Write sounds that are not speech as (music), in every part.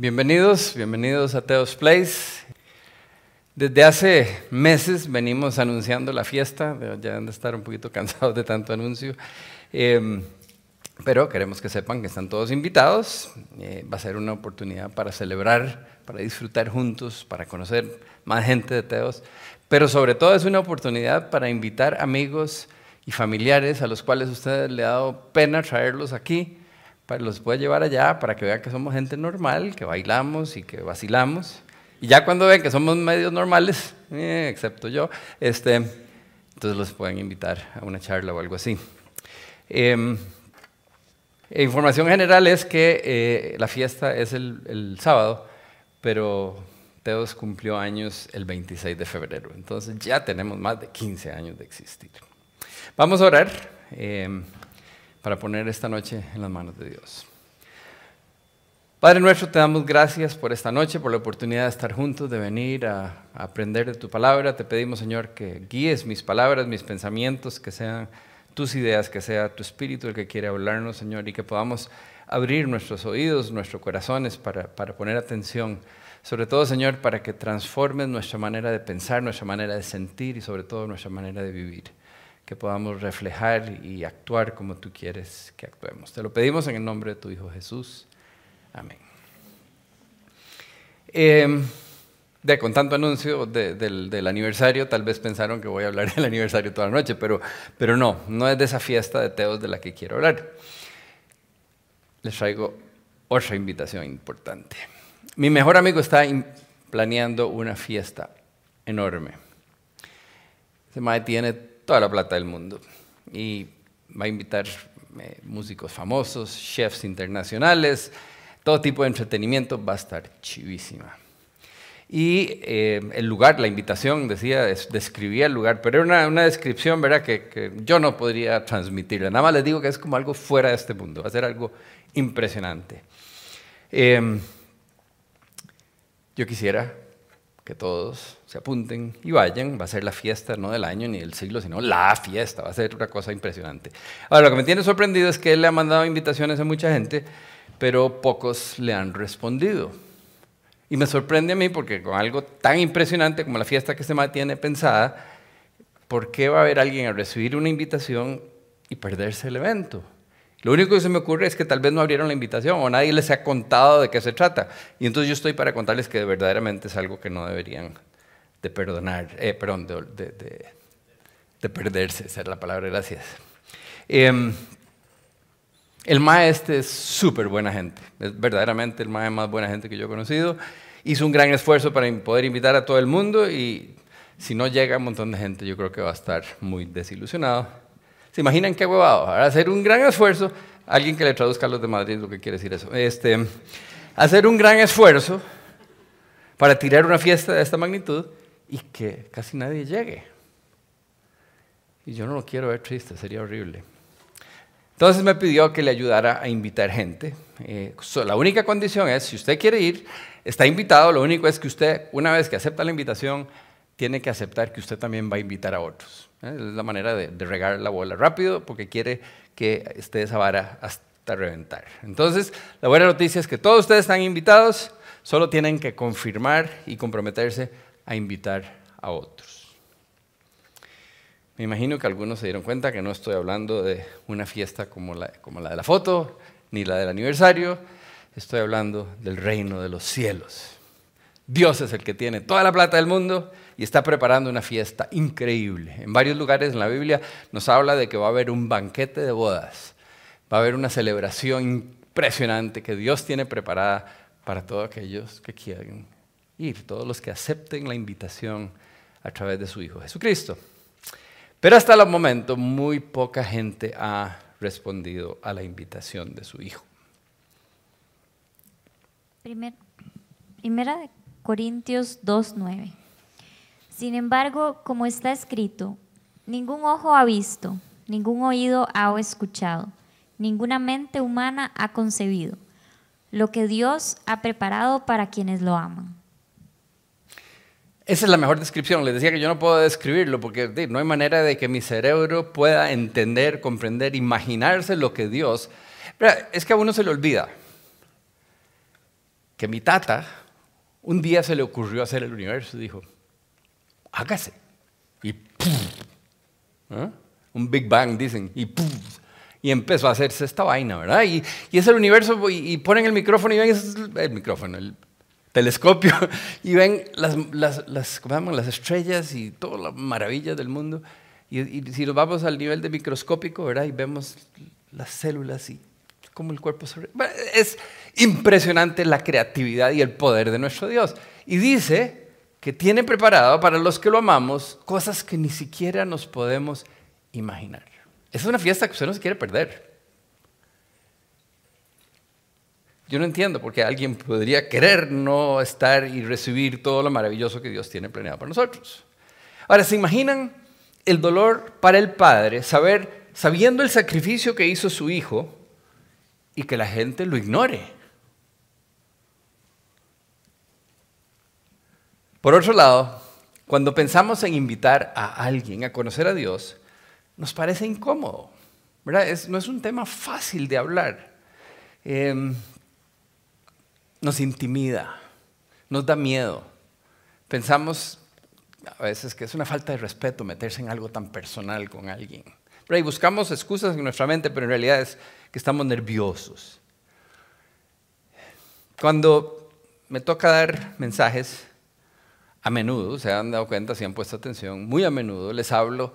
Bienvenidos, bienvenidos a Teos Place. Desde hace meses venimos anunciando la fiesta, ya han de estar un poquito (laughs) cansados de tanto anuncio, em, pero queremos que sepan que están todos invitados. Eh, va a ser una oportunidad para celebrar, para disfrutar juntos, para conocer más gente de Teos, pero sobre todo es una oportunidad para invitar amigos y familiares a los cuales usted le ha dado pena traerlos aquí los puede llevar allá para que vean que somos gente normal, que bailamos y que vacilamos. Y ya cuando ven que somos medios normales, eh, excepto yo, este, entonces los pueden invitar a una charla o algo así. Em, información general es que eh, la fiesta es el, el, sábado, pero Teos cumplió años el 26 de febrero, entonces ya tenemos más de 15 años de existir. Vamos a orar. Para poner esta noche en las manos de Dios. Padre nuestro, te damos gracias por esta noche, por la oportunidad de estar juntos, de venir a, aprender de tu palabra. Te pedimos, Señor, que guíes mis palabras, mis pensamientos, que sean tus ideas, que sea tu espíritu el que quiere hablarnos, Señor, y que podamos abrir nuestros oídos, nuestros corazones para, para poner atención. Sobre todo, Señor, para que transformes nuestra manera de pensar, nuestra manera de sentir y sobre todo nuestra manera de vivir que podamos reflejar y actuar como tú quieres que actuemos. Te lo pedimos en el nombre de tu Hijo Jesús. Amén. Em, de, con tanto anuncio del, aniversario, tal vez pensaron que voy a hablar (laughs) del aniversario toda la noche, pero, pero no, no es de esa fiesta de Teos de la que quiero hablar. Les traigo otra invitación importante. Mi mejor amigo está planeando una fiesta enorme. Se madre tiene toda la plata del mundo. Y va a invitar eh, músicos famosos, chefs internacionales, todo tipo de entretenimiento, va a estar chivísima. Y eh, el lugar, la invitación, decía, describía el lugar, pero era una, descripción, ¿verdad?, que, yo no podría transmitirla. Nada más les digo que es como algo fuera de este mundo, va a ser algo impresionante. Em, yo quisiera que todos se apunten y vayan. Va a ser la fiesta no del año ni del siglo, sino la fiesta. Va a ser una cosa impresionante. Ahora, lo que me tiene sorprendido es que él le ha mandado invitaciones a mucha gente, pero pocos le han respondido. Y me sorprende a mí porque con algo tan impresionante como la fiesta que se me tiene pensada, ¿por qué va a haber alguien a recibir una invitación y perderse el evento? Lo único que se me ocurre es que tal vez no abrieron la invitación o nadie les ha contado de qué se trata. Y entonces yo estoy para contarles que verdaderamente es algo que no deberían de perdonar, eh, perdón, de, de, perderse, esa es la palabra, gracias. Em, el maestro es súper buena gente, es verdaderamente el maestro más buena gente que yo he conocido. Hizo un gran esfuerzo para poder invitar a todo el mundo y si no llega un montón de gente, yo creo que va a estar muy desilusionado. ¿Se imaginan qué huevado? hacer un gran esfuerzo, alguien que le traduzca a los de Madrid lo que quiere decir eso. Este, hacer un gran esfuerzo para tirar una fiesta de esta magnitud y que casi nadie llegue. Y yo no lo quiero ver triste, sería horrible. Entonces me pidió que le ayudara a invitar gente. Eh, la única condición es, si usted quiere ir, está invitado, lo único es que usted, una vez que acepta la invitación, tiene que aceptar que usted también va a invitar a otros. ¿Eh? Es la manera de, regar la bola rápido porque quiere que esté esa vara hasta reventar. Entonces, la buena noticia es que todos ustedes están invitados, solo tienen que confirmar y comprometerse a invitar a otros. Me imagino que algunos se dieron cuenta que no estoy hablando de una fiesta como la de la foto, ni la del aniversario, estoy hablando del reino de los cielos. Dios es el que tiene toda la plata del mundo y está preparando una fiesta increíble. En varios lugares en la Biblia nos habla de que va a haber un banquete de bodas, va a haber una celebración impresionante que Dios tiene preparada para todos aquellos que quieran ir, todos los que acepten la invitación a través de su Hijo Jesucristo. Pero hasta el momento muy poca gente ha respondido a la invitación de su Hijo. primera de Corintios 2.9. Sin embargo, como está escrito, ningún ojo ha visto, ningún oído ha escuchado, ninguna mente humana ha concebido lo que Dios ha preparado para quienes lo aman. Esa es la mejor descripción. Les decía que yo no puedo describirlo porque no hay manera de que mi cerebro pueda entender, comprender, imaginarse lo que Dios... Es que a uno se le olvida. que mi tata un día se le ocurrió hacer el universo dijo, hágase. Y ¿ah? un Big Bang, dicen, y y empezó a hacerse esta vaina, ¿verdad? Y, es el universo, y, ponen el micrófono y ven el micrófono, el telescopio, (laughs) y ven las, las, las, las estrellas y todas las maravillas del mundo. Y, si nos vamos al nivel de microscópico, ¿verdad? Y vemos las células y cómo el cuerpo se... Es impresionante la creatividad y el poder de nuestro Dios. Y dice que tiene preparado para los que lo amamos cosas que ni siquiera nos podemos imaginar. Es una fiesta que usted no se quiere perder. Yo no entiendo por qué alguien podría querer no estar y recibir todo lo maravilloso que Dios tiene planeado para nosotros. Ahora, ¿se imaginan el dolor para el padre saber, sabiendo el sacrificio que hizo su hijo y que la gente lo ignore? Por otro lado, cuando pensamos en invitar a alguien a conocer a Dios, nos parece incómodo. ¿verdad? no es un tema fácil de hablar. Em, nos intimida, nos da miedo. Pensamos a veces que es una falta de respeto meterse en algo tan personal con alguien. Y buscamos excusas en nuestra mente, pero en realidad es que estamos nerviosos. Cuando me toca dar mensajes, a menudo, se han dado cuenta, si han puesto atención, muy a menudo les hablo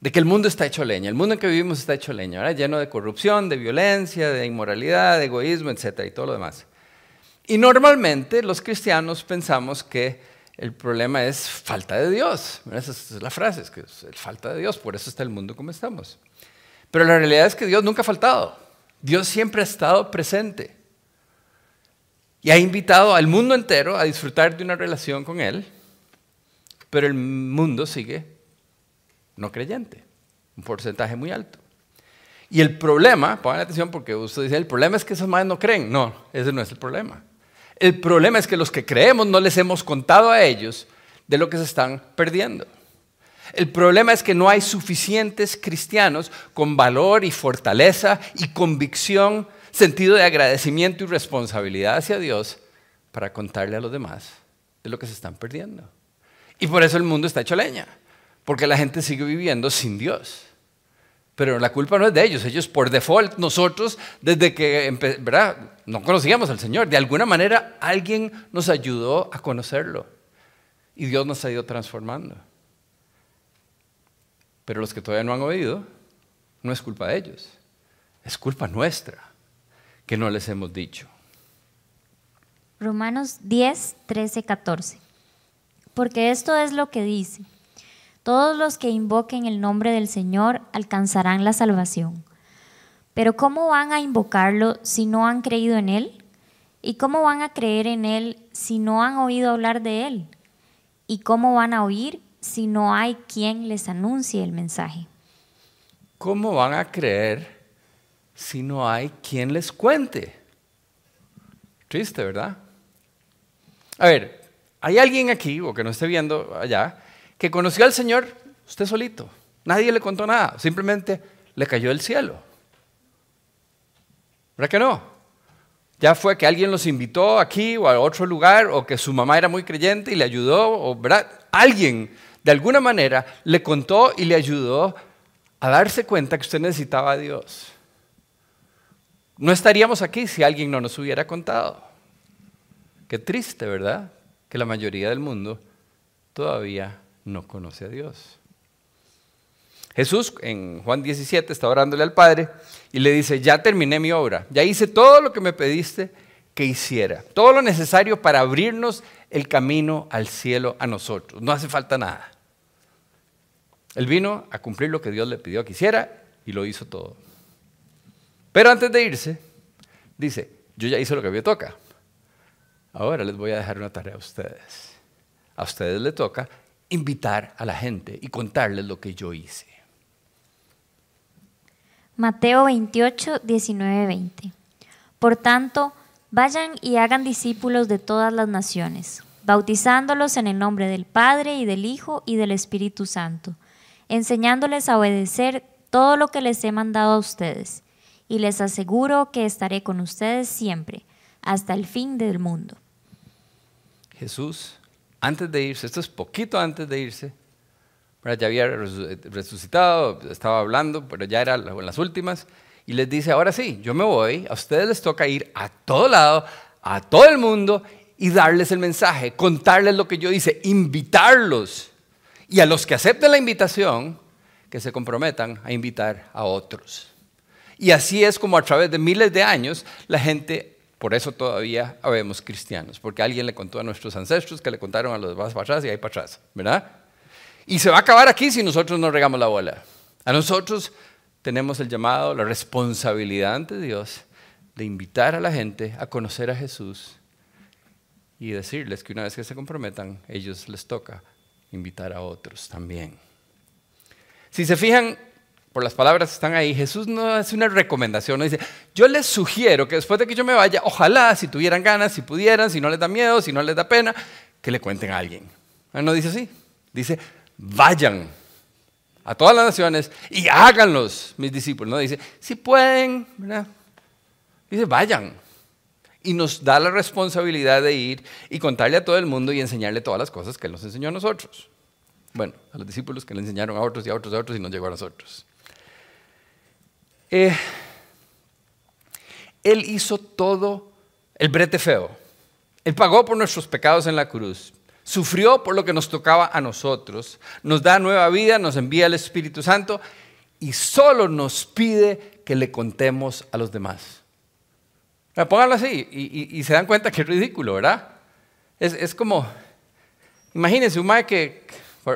de que el mundo está hecho leña, el mundo en que vivimos está hecho leña, lleno de corrupción, de violencia, de inmoralidad, de egoísmo, etcétera, y todo lo demás. Y normalmente los cristianos pensamos que el problema es falta de Dios. Esa es la frase, es que es falta de Dios, por eso está el mundo como estamos. Pero la realidad es que Dios nunca ha faltado. Dios siempre ha estado presente. Y ha invitado al mundo entero a disfrutar de una relación con Él, pero el mundo sigue no creyente, un porcentaje muy alto. Y el problema, pongan atención porque usted dice, el problema es que esos madres no creen. No, ese no es el problema. El problema es que los que creemos no les hemos contado a ellos de lo que se están perdiendo. El problema es que no hay suficientes cristianos con valor y fortaleza y convicción, sentido de agradecimiento y responsabilidad hacia Dios para contarle a los demás de lo que se están perdiendo. Y por eso el mundo está hecho leña. Porque la gente sigue viviendo sin Dios. Pero la culpa no es de ellos, ellos por default, nosotros desde que ¿verdad? no conocíamos al Señor, de alguna manera alguien nos ayudó a conocerlo y Dios nos ha ido transformando. Pero los que todavía no han oído, no es culpa de ellos, es culpa nuestra que no les hemos dicho. Romanos 10, 13, 14. Porque esto es lo que dice. Todos los que invoquen el nombre del Señor alcanzarán la salvación. Pero ¿cómo van a invocarlo si no han creído en Él? ¿Y cómo van a creer en Él si no han oído hablar de Él? ¿Y cómo van a oír si no hay quien les anuncie el mensaje? ¿Cómo van a creer si no hay quien les cuente? Triste, ¿verdad? A ver, ¿hay alguien aquí o que no esté viendo allá que conoció al Señor usted solito. Nadie le contó nada, simplemente le cayó del cielo. ¿Verdad que no? Ya fue que alguien los invitó aquí o a otro lugar, o que su mamá era muy creyente y le ayudó, o ¿verdad? alguien de alguna manera le contó y le ayudó a darse cuenta que usted necesitaba a Dios. No estaríamos aquí si alguien no nos hubiera contado. Qué triste, ¿verdad? Que la mayoría del mundo todavía no conoce a Dios. Jesús en Juan 17 está orándole al Padre y le dice, ya terminé mi obra, ya hice todo lo que me pediste que hiciera, todo lo necesario para abrirnos el camino al cielo a nosotros, no hace falta nada. Él vino a cumplir lo que Dios le pidió que hiciera y lo hizo todo. Pero antes de irse, dice, yo ya hice lo que me toca, ahora les voy a dejar una tarea a ustedes. A ustedes les toca invitar a la gente y contarles lo que yo hice. Mateo 28, 19, 20. Por tanto, vayan y hagan discípulos de todas las naciones, bautizándolos en el nombre del Padre y del Hijo y del Espíritu Santo, enseñándoles a obedecer todo lo que les he mandado a ustedes. Y les aseguro que estaré con ustedes siempre, hasta el fin del mundo. Jesús, antes de irse, esto es poquito antes de irse, ya había resucitado, estaba hablando, pero ya era en las últimas, y les dice, ahora sí, yo me voy, a ustedes les toca ir a todo lado, a todo el mundo, y darles el mensaje, contarles lo que yo hice, invitarlos. Y a los que acepten la invitación, que se comprometan a invitar a otros. Y así es como a través de miles de años la gente, por eso todavía habemos cristianos, porque alguien le contó a nuestros ancestros que le contaron a los demás para atrás y ahí para atrás, ¿verdad? Y se va a acabar aquí si nosotros no regamos la bola. A nosotros tenemos el llamado, la responsabilidad ante Dios de invitar a la gente a conocer a Jesús y decirles que una vez que se comprometan, ellos les toca invitar a otros también. Si se fijan por las palabras que están ahí, Jesús no hace una recomendación, no dice, yo les sugiero que después de que yo me vaya, ojalá, si tuvieran ganas, si pudieran, si no les da miedo, si no les da pena, que le cuenten a alguien. No dice así, dice, vayan a todas las naciones y háganlos, mis discípulos. No dice, si pueden, dice, vayan. Y nos da la responsabilidad de ir y contarle a todo el mundo y enseñarle todas las cosas que Él nos enseñó a nosotros. Bueno, a los discípulos que le enseñaron a otros y a otros y a otros y nos llegó a nosotros. Eh, él hizo todo el brete feo. Él pagó por nuestros pecados en la cruz. Sufrió por lo que nos tocaba a nosotros. Nos da nueva vida, nos envía el Espíritu Santo y solo nos pide que le contemos a los demás. Pónganlo así y, se dan cuenta que es ridículo, ¿verdad? Es, como, imagínense un mae que,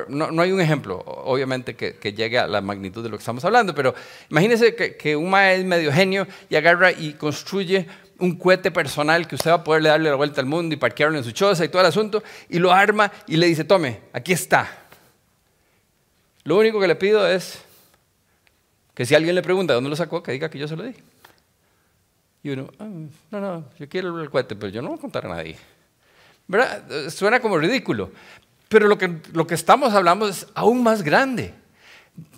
no, hay un ejemplo, obviamente, que, llegue a la magnitud de lo que estamos hablando, pero imagínense que, un mae es medio genio y agarra y construye un cohete personal que usted va a poderle darle la vuelta al mundo y parquearlo en su choza y todo el asunto, y lo arma y le dice, tome, aquí está. Lo único que le pido es que si alguien le pregunta dónde lo sacó, que diga que yo se lo di. Y uno, ah, no, no, yo quiero el cohete, pero yo no voy a contar a nadie. Suena como ridículo. Pero lo que, lo que estamos hablando es aún más grande.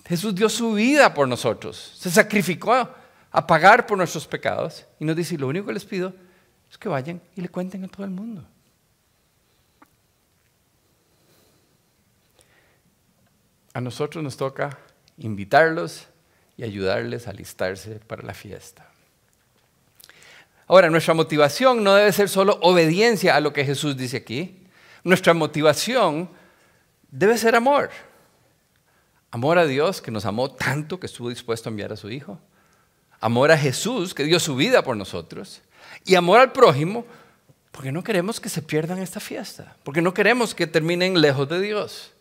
Jesús dio su vida por nosotros, se sacrificó a pagar por nuestros pecados y nos dice, lo único que les pido es que vayan y le cuenten a todo el mundo. A nosotros nos toca invitarlos y ayudarles a alistarse para la fiesta. Ahora, nuestra motivación no debe ser solo obediencia a lo que Jesús dice aquí. Nuestra motivación debe ser amor. Amor a Dios que nos amó tanto que estuvo dispuesto a enviar a su Hijo amor a Jesús, que dio su vida por nosotros, y amor al prójimo, porque no queremos que se pierdan esta fiesta, porque no queremos que terminen lejos de Dios.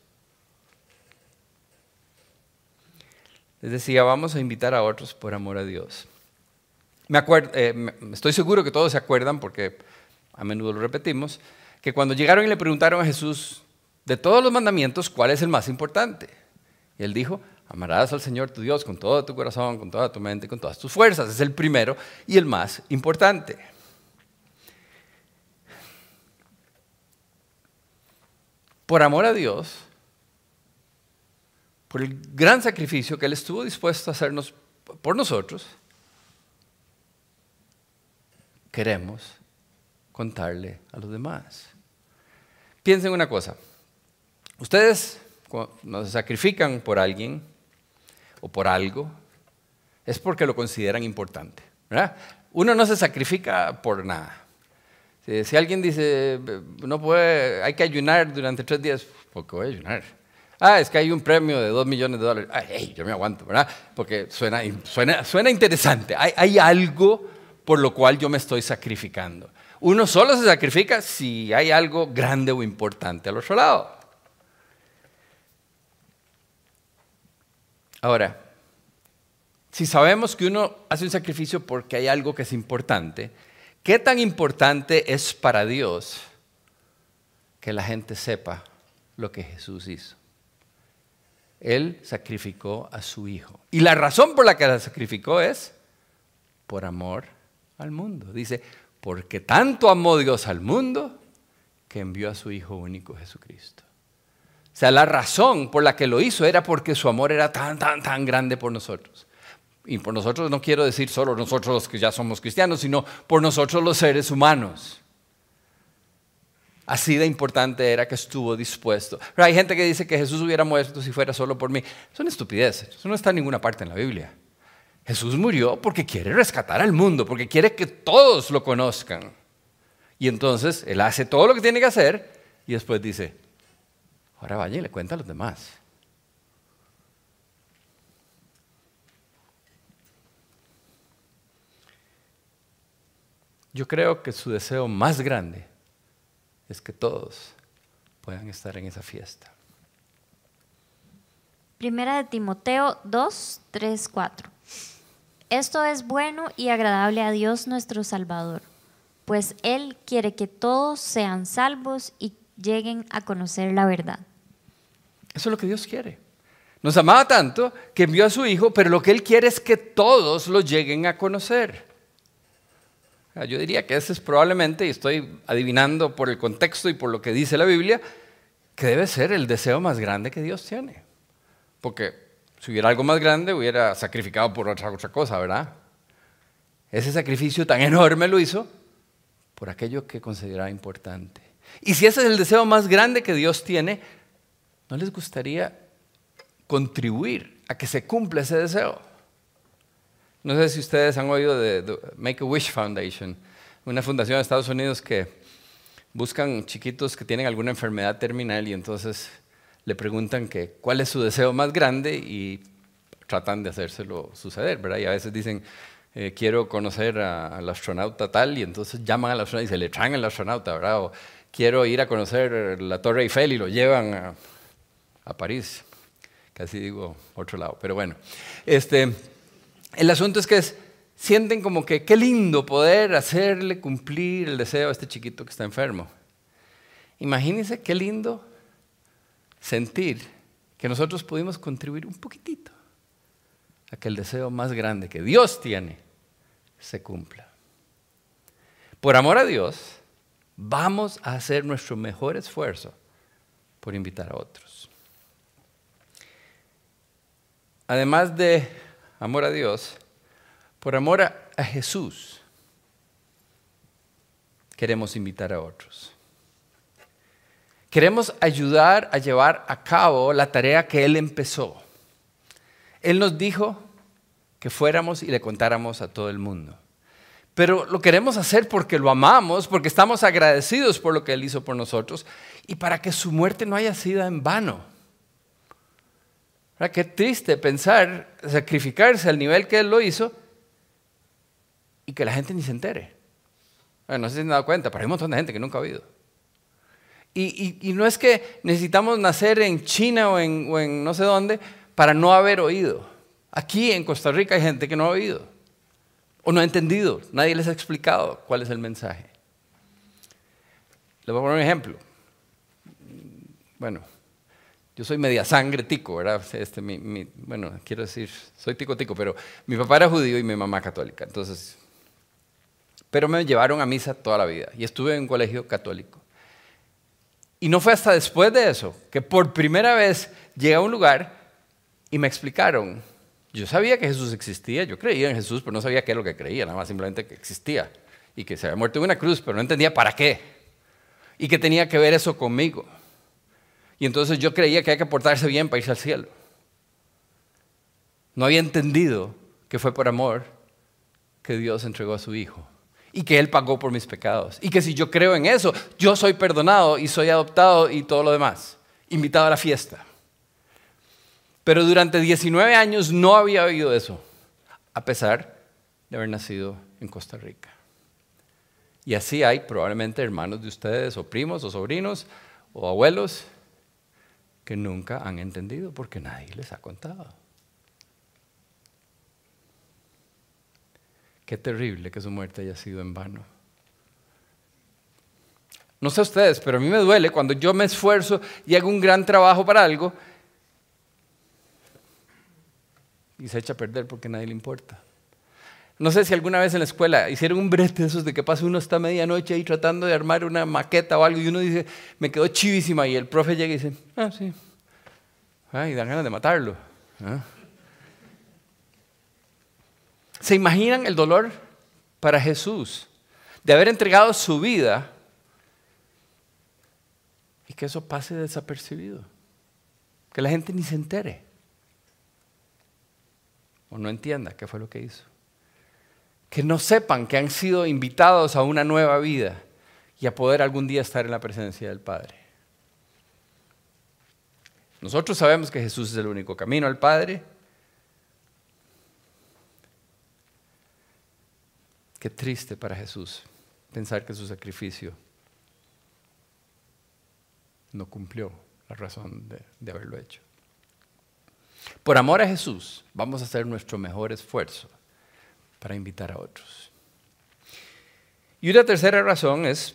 Les decía, vamos a invitar a otros por amor a Dios. Me eh, estoy seguro que todos se acuerdan, porque a menudo lo repetimos, que cuando llegaron y le preguntaron a Jesús, de todos los mandamientos, ¿cuál es el más importante? Y él dijo, Amarás al Señor tu Dios con todo tu corazón, con toda tu mente, con todas tus fuerzas. Es el primero y el más importante. Por amor a Dios, por el gran sacrificio que Él estuvo dispuesto a hacernos por nosotros, queremos contarle a los demás. Piensen una cosa. Ustedes, cuando se sacrifican por alguien, o por algo, es porque lo consideran importante. Uno no se sacrifica por nada. Si, alguien dice, no puede, hay que ayunar durante tres días, ¿por qué voy a ayunar? Ah, es que hay un premio de dos millones de dólares. Ay, yo me aguanto, ¿verdad? Porque suena, suena, suena interesante. Hay, hay algo por lo cual yo me estoy sacrificando. Uno solo se sacrifica si hay algo grande o importante al otro lado. Ahora, si sabemos que uno hace un sacrificio porque hay algo que es importante, ¿qué tan importante es para Dios que la gente sepa lo que Jesús hizo? Él sacrificó a su Hijo. Y la razón por la que la sacrificó es por amor al mundo. Dice, porque tanto amó Dios al mundo que envió a su Hijo único Jesucristo. O sea, la razón por la que lo hizo era porque su amor era tan, tan, tan grande por nosotros. Y por nosotros no quiero decir solo nosotros los que ya somos cristianos, sino por nosotros los seres humanos. Así de importante era que estuvo dispuesto. Pero hay gente que dice que Jesús hubiera muerto si fuera solo por mí. Es una estupidez. Eso no está en ninguna parte en la Biblia. Jesús murió porque quiere rescatar al mundo, porque quiere que todos lo conozcan. Y entonces Él hace todo lo que tiene que hacer y después dice, ahora vaya y le cuenta a los demás. Yo creo que su deseo más grande es que todos puedan estar en esa fiesta. Primera de Timoteo 2, 3, 4. Esto es bueno y agradable a Dios nuestro Salvador, pues Él quiere que todos sean salvos y lleguen a conocer la verdad. Eso es lo que Dios quiere. Nos amaba tanto que envió a su Hijo, pero lo que Él quiere es que todos lo lleguen a conocer. Yo diría que ese es probablemente, y estoy adivinando por el contexto y por lo que dice la Biblia, que debe ser el deseo más grande que Dios tiene. Porque si hubiera algo más grande, hubiera sacrificado por otra, cosa, ¿verdad? Ese sacrificio tan (laughs) enorme lo hizo por aquello que consideraba importante. Y si ese es el deseo más grande que Dios tiene, ¿no les gustaría contribuir a que se cumpla ese deseo? No sé si ustedes han oído de, Make a Wish Foundation, una fundación de Estados Unidos que buscan chiquitos que tienen alguna enfermedad terminal y entonces le preguntan que, cuál es su deseo más grande y tratan de hacérselo suceder, ¿verdad? Y a veces dicen, eh, quiero conocer al astronauta tal, y entonces llaman al astronauta y se le traen al astronauta, ¿verdad? O quiero ir a conocer la Torre Eiffel y lo llevan a, a París. Casi digo otro lado, pero bueno. Este, el asunto es que sienten como que qué lindo poder hacerle cumplir el deseo a este chiquito que está enfermo. Imagínense qué lindo sentir que nosotros pudimos contribuir un poquitito a que el deseo más grande que Dios tiene se cumpla. Por amor a Dios, vamos a hacer nuestro mejor esfuerzo por invitar a otros. Además de amor a Dios, por amor a, Jesús, queremos invitar a otros. Queremos ayudar a llevar a cabo la tarea que Él empezó. Él nos dijo que fuéramos y le contáramos a todo el mundo. Pero lo queremos hacer porque lo amamos, porque estamos agradecidos por lo que Él hizo por nosotros y para que su muerte no haya sido en vano. Qué triste pensar sacrificarse al nivel que Él lo hizo y que la gente ni se entere. no sé si se han dado cuenta, pero hay un montón de gente que nunca ha oído. Y, no es que necesitamos nacer en China o en, no sé dónde para no haber oído. Aquí en Costa Rica hay gente que no ha oído o no ha entendido. Nadie les ha explicado cuál es el mensaje. Les voy a poner un ejemplo. Bueno, yo soy media sangre tico, ¿verdad? Este, bueno, quiero decir, soy tico tico, pero mi papá era judío y mi mamá católica. Entonces, pero me llevaron a misa toda la vida y estuve en un colegio católico. Y no fue hasta después de eso que por primera vez llegué a un lugar y me explicaron. Yo sabía que Jesús existía, yo creía en Jesús, pero no sabía qué es lo que creía, nada más simplemente que existía y que se había muerto en una cruz, pero no entendía para qué y que tenía que ver eso conmigo. Y entonces yo creía que hay que portarse bien para irse al cielo. No había entendido que fue por amor que Dios entregó a su Hijo y que Él pagó por mis pecados. Y que si yo creo en eso, yo soy perdonado y soy adoptado y todo lo demás. Invitado a la fiesta. Pero durante 19 años no había oído eso, a pesar de haber nacido en Costa Rica. Y así hay probablemente hermanos de ustedes, o primos, o sobrinos, o abuelos, que nunca han entendido porque nadie les ha contado. Qué terrible que su muerte haya sido en vano. No sé ustedes, pero a mí me duele cuando yo me esfuerzo y hago un gran trabajo para algo y se echa a perder porque nadie le importa. No sé si alguna vez en la escuela hicieron un brete de esos de que pasa uno hasta medianoche ahí tratando de armar una maqueta o algo y uno dice, me quedó chivísima y el profe llega y dice, ah, sí. Ay, dan ganas de matarlo. ¿Se imaginan el dolor para Jesús de haber entregado su vida y que eso pase desapercibido? Que la gente ni se entere o no entienda qué fue lo que hizo. Que no sepan que han sido invitados a una nueva vida y a poder algún día estar en la presencia del Padre. Nosotros sabemos que Jesús es el único camino al Padre. Qué triste para Jesús pensar que su sacrificio no cumplió la razón de, haberlo hecho. Por amor a Jesús, vamos a hacer nuestro mejor esfuerzo para invitar a otros. Y una tercera razón es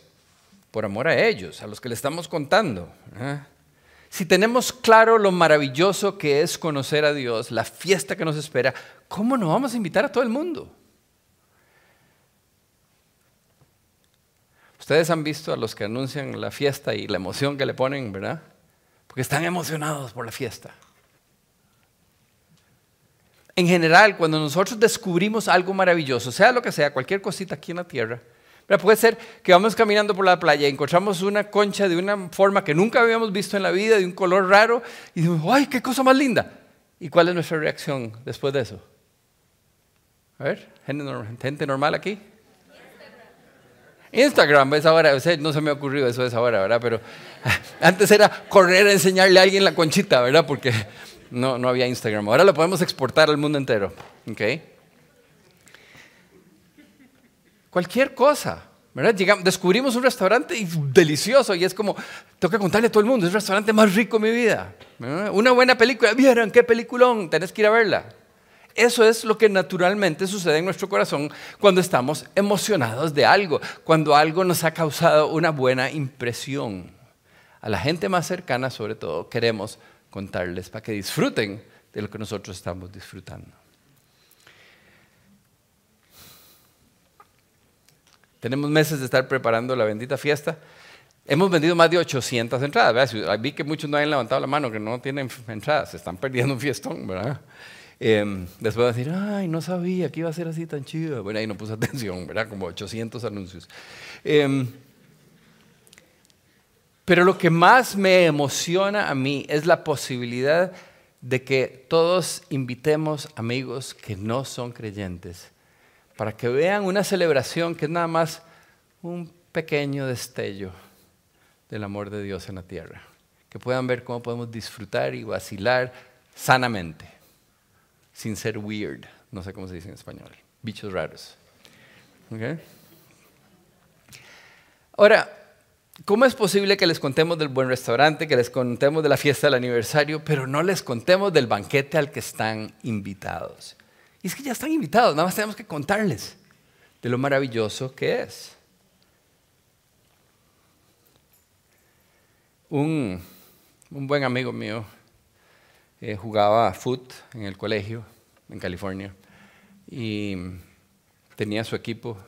por amor a ellos, a los que le estamos contando. ¿eh? Si tenemos claro lo maravilloso que es conocer a Dios, la fiesta que nos espera, ¿cómo no vamos a invitar a todo el mundo? Ustedes han visto a los que anuncian la fiesta y la emoción que le ponen, ¿verdad? Porque están emocionados por la fiesta. En general, cuando nosotros descubrimos algo maravilloso, sea lo que sea, cualquier cosita aquí en la tierra, puede ser que vamos caminando por la playa y encontramos una concha de una forma que nunca habíamos visto en la vida, de un color raro, y decimos, ¡ay, qué cosa más linda! ¿Y cuál es nuestra reacción después de eso? A ver, gente normal aquí. Instagram es ahora, no se me ha ocurrido eso es ahora, ¿verdad? Pero (laughs) antes era correr a enseñarle a alguien la conchita, ¿verdad? Porque no, no había Instagram. Ahora lo podemos exportar al mundo entero. Cualquier cosa. ¿verdad? descubrimos un restaurante delicioso y es como, tengo que contarle a todo el mundo, es el restaurante más rico de mi vida. Una buena película, vieron qué peliculón, tenés que ir a verla. Eso es lo que naturalmente sucede en nuestro corazón cuando estamos emocionados de algo, cuando algo nos ha causado una buena impresión. A la gente más cercana, sobre todo, queremos contarles para que disfruten de lo que nosotros estamos disfrutando. Tenemos meses de estar preparando la bendita fiesta. Hemos vendido más de 800 entradas. Vi que muchos no han levantado la mano, que no tienen entradas. Se están perdiendo un fiestón, ¿verdad? Eh, después de decir, ay, no sabía que iba a ser así tan chido. Bueno, ahí no puse (laughs) atención, ¿verdad? Como 800 anuncios. Eh, pero lo que más me emociona a mí es la posibilidad de que todos invitemos amigos que no son creyentes para que vean una celebración que es nada más un pequeño destello del amor de Dios en la tierra. Que puedan ver cómo podemos disfrutar y vacilar sanamente, sin ser weird, no sé cómo se dice en español, bichos raros. Ahora, ¿Cómo es posible que les contemos del buen restaurante, que les contemos de la fiesta del aniversario, pero no les contemos del banquete al que están invitados? Y es que ya están invitados, nada más tenemos que contarles de lo maravilloso que es. Un, buen amigo mío eh, jugaba foot en el colegio en California y tenía su equipo,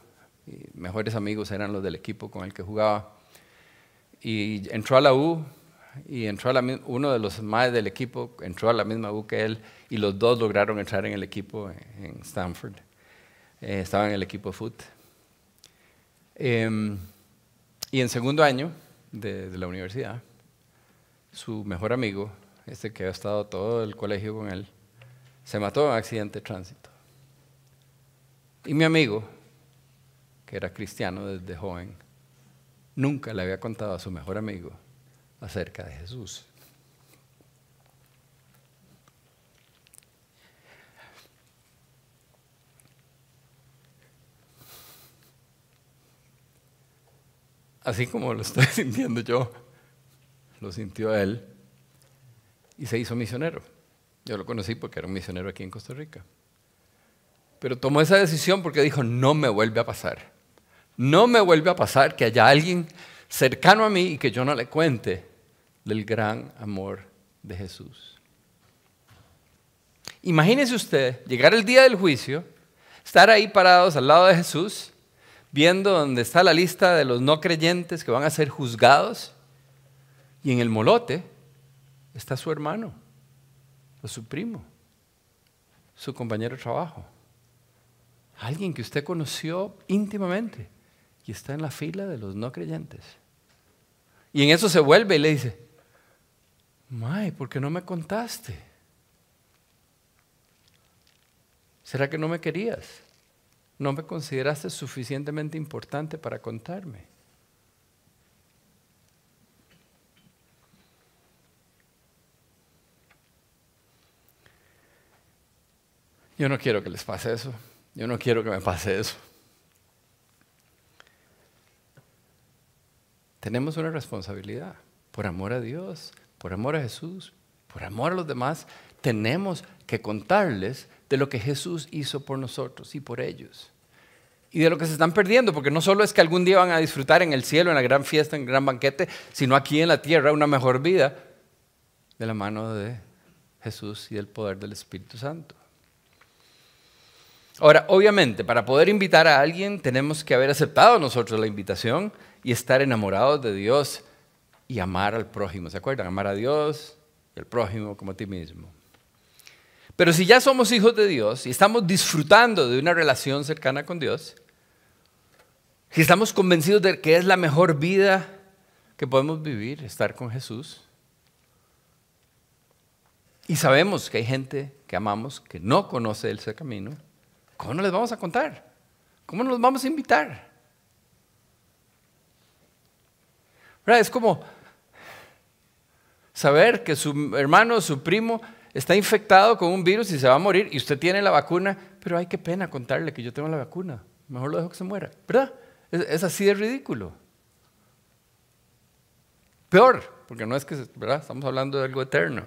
y mejores amigos eran los del equipo con el que jugaba y entró a la U y entró a la, uno de los más del equipo entró a la misma U que él y los dos lograron entrar en el equipo en Stanford. Eh, estaban en el equipo foot. Em, y en segundo año de, de, la universidad, su mejor amigo, este que ha estado todo el colegio con él, se mató en un accidente de tránsito. Y mi amigo, que era cristiano desde joven, nunca le había contado a su mejor amigo acerca de Jesús. Así como lo estoy (laughs) sintiendo yo, lo sintió él y se hizo misionero. Yo lo conocí porque era un misionero aquí en Costa Rica. Pero tomó esa decisión porque dijo, no me vuelve a pasar. No me vuelve a pasar que haya alguien cercano a mí y que yo no le cuente del gran amor de Jesús. Imagínese usted llegar el día del juicio, estar ahí parados al lado de Jesús, viendo donde está la lista de los no creyentes que van a ser juzgados, y en el molote está su hermano, o su primo, su compañero de trabajo, Alguien que usted conoció íntimamente y está en la fila de los no creyentes. Y en eso se vuelve y le dice, May, ¿por qué no me contaste? ¿Será que no me querías? ¿No me consideraste suficientemente importante para contarme? Yo no quiero que les pase eso. Yo no quiero que me pase eso. Tenemos una responsabilidad por amor a Dios, por amor a Jesús, por amor a los demás. Tenemos que contarles de lo que Jesús hizo por nosotros y por ellos. Y de lo que se están perdiendo, porque no solo es que algún día van a disfrutar en el cielo, en la gran fiesta, en el gran banquete, sino aquí en la tierra una mejor vida de la mano de Jesús y del poder del Espíritu Santo. Ahora, obviamente, para poder invitar a alguien tenemos que haber aceptado nosotros la invitación y estar enamorados de Dios y amar al prójimo. ¿Se acuerdan? Amar a Dios y al prójimo como a ti mismo. Pero si ya somos hijos de Dios y estamos disfrutando de una relación cercana con Dios, si estamos convencidos de que es la mejor vida que podemos vivir, estar con Jesús, y sabemos que hay gente que amamos que no conoce ese camino, ¿cómo no les vamos a contar? ¿Cómo nos vamos a invitar? Es como saber que su hermano, su primo, está infectado con un virus y se va a morir y usted tiene la vacuna, pero hay que pena contarle que yo tengo la vacuna. Mejor lo dejo que se muera. ¿Verdad? Es, así de ridículo. Peor, porque no es que, ¿verdad? Estamos hablando de algo eterno.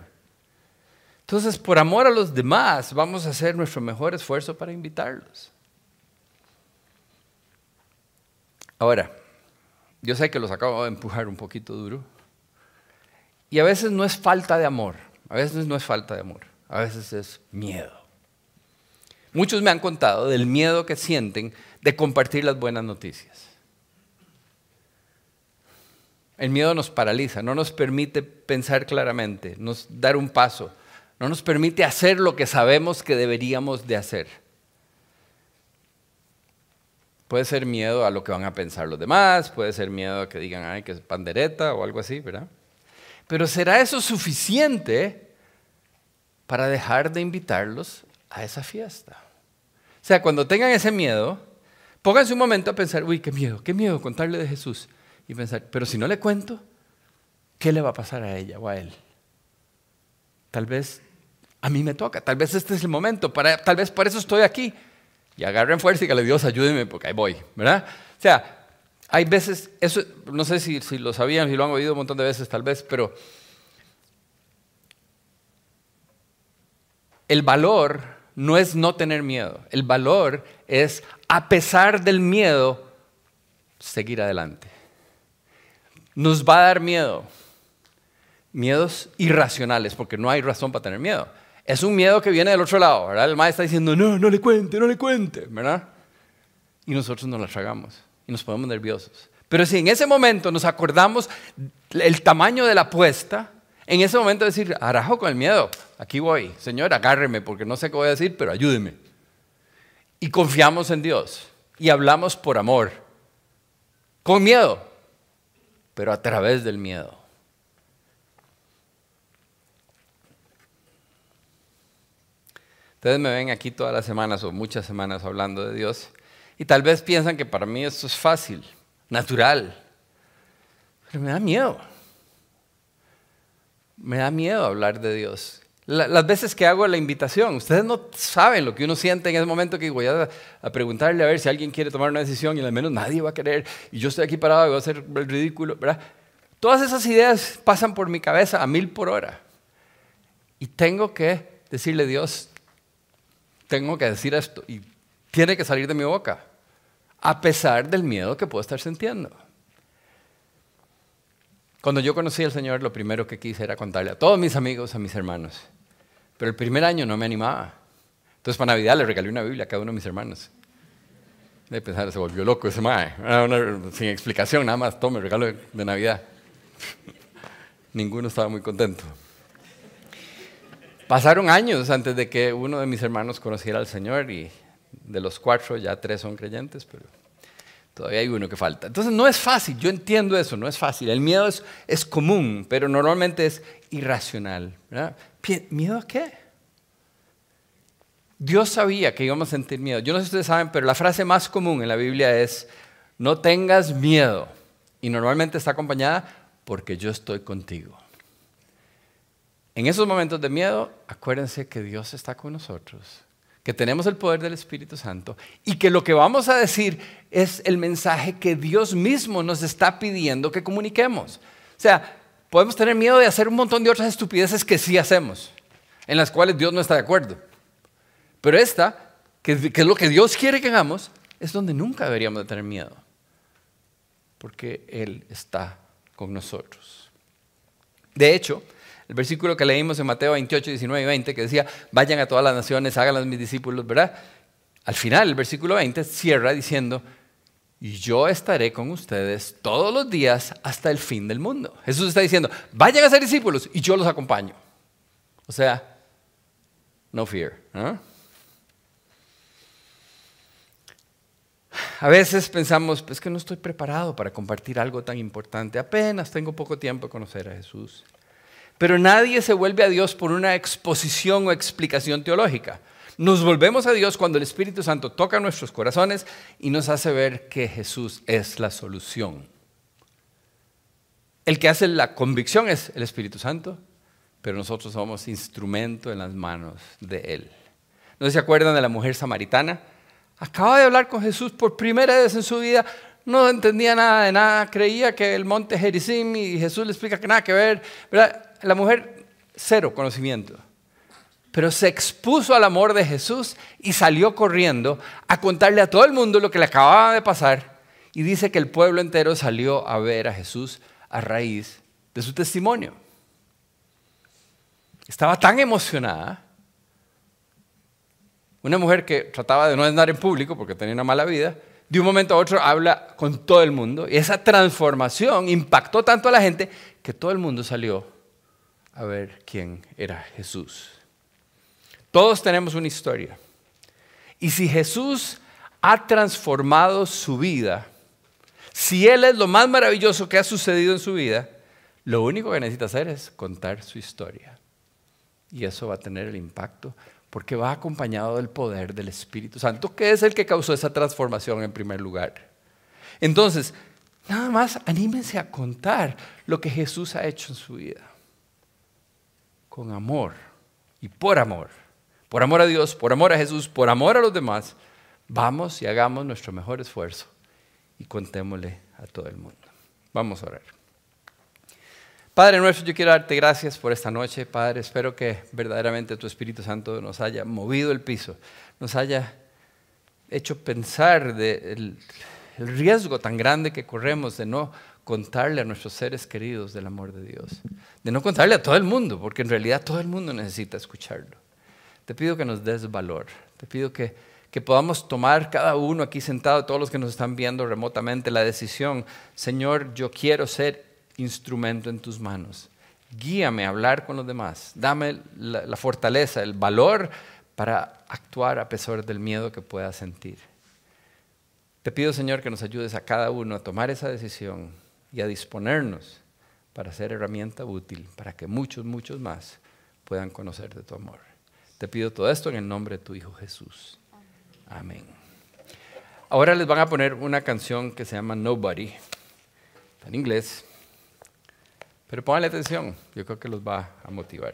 Entonces, por amor a los demás, vamos a hacer nuestro mejor esfuerzo para invitarlos. Ahora, yo sé que los acabo de empujar un poquito duro. Y a veces no es falta de amor. A veces no es falta de amor, a veces es miedo. Muchos me han contado del miedo que sienten de compartir las buenas noticias. El miedo nos paraliza, no nos permite pensar claramente, nos dar un paso, no nos permite hacer lo que sabemos que deberíamos de hacer. Puede ser miedo a lo que van a pensar los demás, puede ser miedo a que digan, ay, que es pandereta o algo así, ¿verdad? Pero ¿será eso suficiente para dejar de invitarlos a esa fiesta? O sea, cuando tengan ese miedo, pónganse un momento a pensar, uy, qué miedo, qué miedo contarle de Jesús. Y pensar, pero si no le cuento, ¿qué le va a pasar a ella o a él? Tal vez a mí me toca, tal vez este es el momento, tal vez por eso estoy aquí. Y agarren fuerza y que le Dios ayúdeme porque ahí voy, ¿verdad? O sea, hay veces, eso, no sé si, si lo sabían, si lo han oído un montón de veces tal vez, pero el valor no es no tener miedo, el valor es, a pesar del miedo, seguir adelante. Nos va a dar miedo, miedos irracionales, porque no hay razón para tener miedo. Es un miedo que viene del otro lado, ¿verdad? El maestro está diciendo, no, no le cuente, no le cuente, ¿verdad? Y nosotros nos la tragamos y nos ponemos nerviosos. Pero si en ese momento nos acordamos el tamaño de la apuesta, en ese momento decir, arajo con el miedo, aquí voy, Señor, agárreme porque no sé qué voy a decir, pero ayúdeme. Y confiamos en Dios y hablamos por amor, con miedo, pero a través del miedo. Ustedes me ven aquí todas las semanas o muchas semanas hablando de Dios y tal vez piensan que para mí esto es fácil, natural. Pero me da miedo. Me da miedo hablar de Dios. las veces que hago la invitación, ustedes no saben lo que uno siente en ese momento que voy a, preguntarle a ver si alguien quiere tomar una decisión y al menos nadie va a querer y yo estoy aquí parado y voy a hacer el ridículo, ¿verdad? Todas esas ideas pasan por mi cabeza a mil por hora. Y tengo que decirle, Dios, tengo que decir esto y tiene que salir de mi boca a pesar del miedo que puedo estar sintiendo. Cuando yo conocí al Señor, lo primero que quise era contarle a todos mis amigos, a mis hermanos. Pero el primer año no me animaba. Entonces, para Navidad le regalé una Biblia a cada uno de mis hermanos. De pensar, se volvió loco ese mae. sin explicación, nada más, tome regalo de Navidad. (laughs) Ninguno estaba muy contento. Pasaron años antes de que uno de mis hermanos conociera al Señor y De los cuatro, ya tres son creyentes, pero todavía hay uno que falta. Entonces no es fácil, yo entiendo eso, no es fácil. El miedo es, es común, pero normalmente es irracional. ¿Miedo a qué? Dios sabía que íbamos a sentir miedo. Yo no sé si ustedes saben, pero la frase más común en la Biblia es, no tengas miedo. Y normalmente está acompañada porque yo estoy contigo. En esos momentos de miedo, acuérdense que Dios está con nosotros, que tenemos el poder del Espíritu Santo y que lo que vamos a decir es el mensaje que Dios mismo nos está pidiendo que comuniquemos. O sea, podemos tener miedo de hacer un montón de otras estupideces que sí hacemos, en las cuales Dios no está de acuerdo. Pero esta, que, es lo que Dios quiere que hagamos, es donde nunca deberíamos de tener miedo, porque Él está con nosotros. De hecho, el versículo que leímos en Mateo 28, 19 y 20, que decía, vayan a todas las naciones, háganlas mis discípulos, ¿verdad? Al final, el versículo 20 cierra diciendo, y yo estaré con ustedes todos los días hasta el fin del mundo. Jesús está diciendo, vayan a ser discípulos y yo los acompaño. O sea, no fear. A veces pensamos, pues que no estoy preparado para compartir algo tan importante. Apenas tengo poco tiempo de conocer a Jesús. Pero nadie se vuelve a Dios por una exposición o explicación teológica. Nos volvemos a Dios cuando el Espíritu Santo toca nuestros corazones y nos hace ver que Jesús es la solución. El que hace la convicción es el Espíritu Santo, pero nosotros somos instrumento en las manos de Él. ¿No se acuerdan de la mujer samaritana? Acaba de hablar con Jesús por primera vez en su vida, no entendía nada de nada, creía que el monte Gerizim y Jesús le explica que nada que ver. ¿verdad? La mujer cero conocimiento, pero se expuso al amor de Jesús y salió corriendo a contarle a todo el mundo lo que le acababa de pasar. Y dice que el pueblo entero salió a ver a Jesús a raíz de su testimonio. Estaba tan emocionada. Una mujer que trataba de no andar en público porque tenía una mala vida, de un momento a otro habla con todo el mundo. Y esa transformación impactó tanto a la gente que todo el mundo salió a ver quién era Jesús. Todos tenemos una historia. Y si Jesús ha transformado su vida, si Él es lo más maravilloso que ha sucedido en su vida, lo único que necesita hacer es contar su historia. Y eso va a tener el impacto porque va acompañado del poder del Espíritu Santo, que es el que causó esa transformación en primer lugar. Entonces, nada más anímense a contar lo que Jesús ha hecho en su vida con amor y por amor, por amor a Dios, por amor a Jesús, por amor a los demás, vamos y hagamos nuestro mejor esfuerzo y contémosle a todo el mundo. Vamos a orar. Padre nuestro, yo quiero darte gracias por esta noche, Padre. Espero que verdaderamente tu Espíritu Santo nos haya movido el piso, nos haya hecho pensar del el riesgo tan grande que corremos de no contarle a nuestros seres queridos del amor de Dios. De no contarle a todo el mundo, porque en realidad todo el mundo necesita escucharlo. Te pido que nos des valor. Te pido que, que podamos tomar cada uno aquí sentado, todos los que nos están viendo remotamente, la decisión, Señor, yo quiero ser instrumento en tus manos. Guíame a hablar con los demás. Dame la, la fortaleza, el valor para actuar a pesar del miedo que pueda sentir. Te pido, Señor, que nos ayudes a cada uno a tomar esa decisión y a disponernos para ser herramienta útil para que muchos, muchos más puedan conocer de tu amor. Te pido todo esto en el nombre de tu Hijo Jesús. Amén. Ahora les van a poner una canción que se llama Nobody, en inglés, pero pónganle atención, yo creo que los va a motivar.